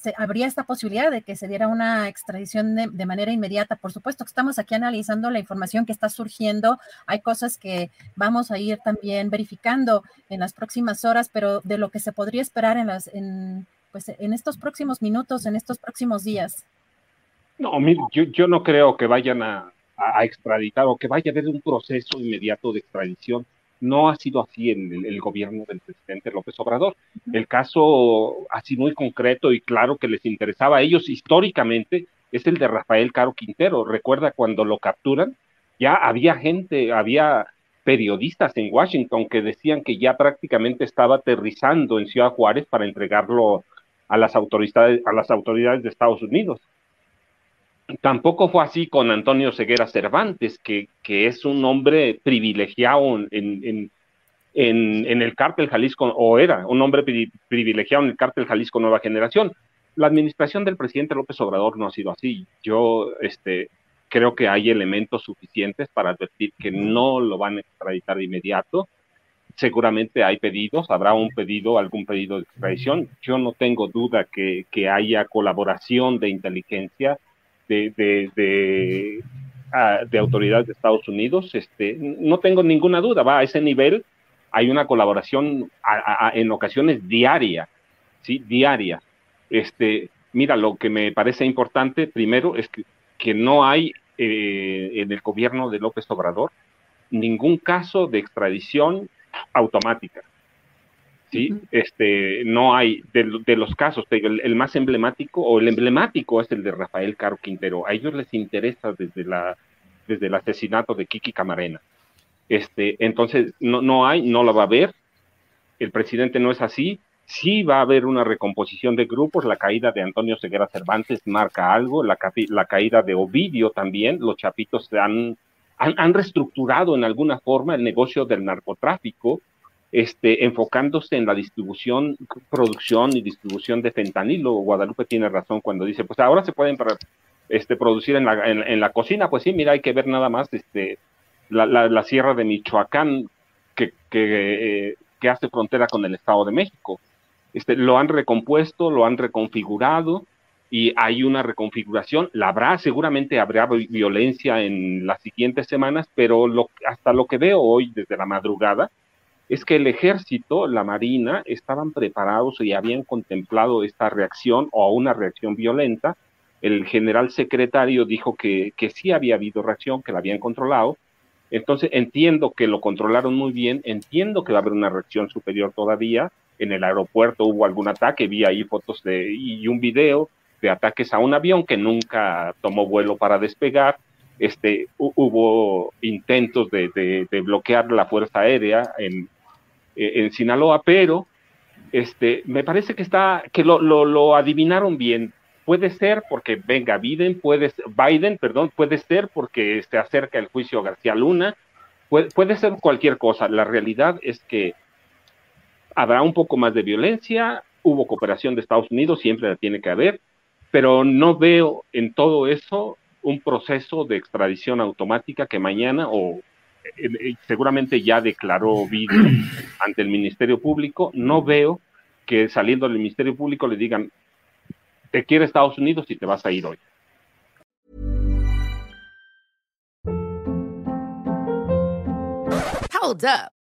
se, habría esta posibilidad de que se diera una extradición de, manera inmediata. Por supuesto que estamos aquí analizando la información que está surgiendo. Hay cosas que vamos a ir también verificando en las próximas horas, pero de lo que se podría esperar en, las, en, pues, en estos próximos minutos, en estos próximos días. No, yo, yo no creo que vayan a, a extraditar o que vaya a haber un proceso inmediato de extradición no ha sido así en el, gobierno del presidente López Obrador. El caso así muy concreto y claro que les interesaba a ellos históricamente es el de Rafael Caro Quintero. Recuerda cuando lo capturan, ya había gente, había periodistas en Washington que decían que ya prácticamente estaba aterrizando en Ciudad Juárez para entregarlo a las autoridades, a las autoridades de Estados Unidos. Tampoco fue así con Antonio Ceguera Cervantes, que, que es un hombre privilegiado en, en, el cártel Jalisco, o era un hombre privilegiado en el cártel Jalisco Nueva Generación. La administración del presidente López Obrador no ha sido así. Yo este, creo que hay elementos suficientes para advertir que no lo van a extraditar de inmediato. Seguramente hay pedidos, habrá un pedido, algún pedido de extradición. Yo no tengo duda que, que haya colaboración de inteligencia de, ah, de, autoridades de Estados Unidos, este, no tengo ninguna duda, va a ese nivel, hay una colaboración en ocasiones diaria, ¿sí? Diaria. Este, mira, lo que me parece importante primero es que, que no hay eh, en el gobierno de López Obrador ningún caso de extradición automática. ¿Sí? Este, no hay, de, los casos, el, más emblemático, o el emblemático es el de Rafael Caro Quintero. A ellos les interesa desde, la, desde el asesinato de Kiki Camarena. Este, entonces, no, no hay, no lo va a haber. El presidente no es así. Sí va a haber una recomposición de grupos. La caída de Antonio Ceguera Cervantes marca algo. La, la caída de Ovidio también. Los chapitos han, han, han reestructurado en alguna forma el negocio del narcotráfico este, enfocándose en la distribución, producción y distribución de fentanilo. Guadalupe tiene razón cuando dice, pues ahora se pueden este, producir en la, cocina. Pues sí, mira, hay que ver nada más este, la, sierra de Michoacán eh, que, hace frontera con el Estado de México. Este, lo han recompuesto, lo han reconfigurado y hay una reconfiguración. La habrá, seguramente habrá violencia en las siguientes semanas, pero lo, hasta lo que veo hoy desde la madrugada, es que el ejército, la marina, estaban preparados y habían contemplado esta reacción o una reacción violenta. El general secretario dijo que, que sí había habido reacción, que la habían controlado. Entonces entiendo que lo controlaron muy bien, entiendo que va a haber una reacción superior todavía. En el aeropuerto hubo algún ataque, vi ahí fotos de, y un video de ataques a un avión que nunca tomó vuelo para despegar. Este, hubo intentos de, de bloquear la Fuerza Aérea en, en Sinaloa, pero este, me parece que está, que lo, lo, adivinaron bien. Puede ser porque venga Biden, puede, Biden, perdón, puede ser porque se acerca el juicio García Luna, puede, puede ser cualquier cosa. La realidad es que habrá un poco más de violencia, hubo cooperación de Estados Unidos, siempre la tiene que haber, pero no veo en todo eso un proceso de extradición automática que mañana o seguramente ya declaró Biden ante el Ministerio Público, no veo que saliendo del Ministerio Público le digan, te quiere Estados Unidos y te vas a ir hoy. Hold up.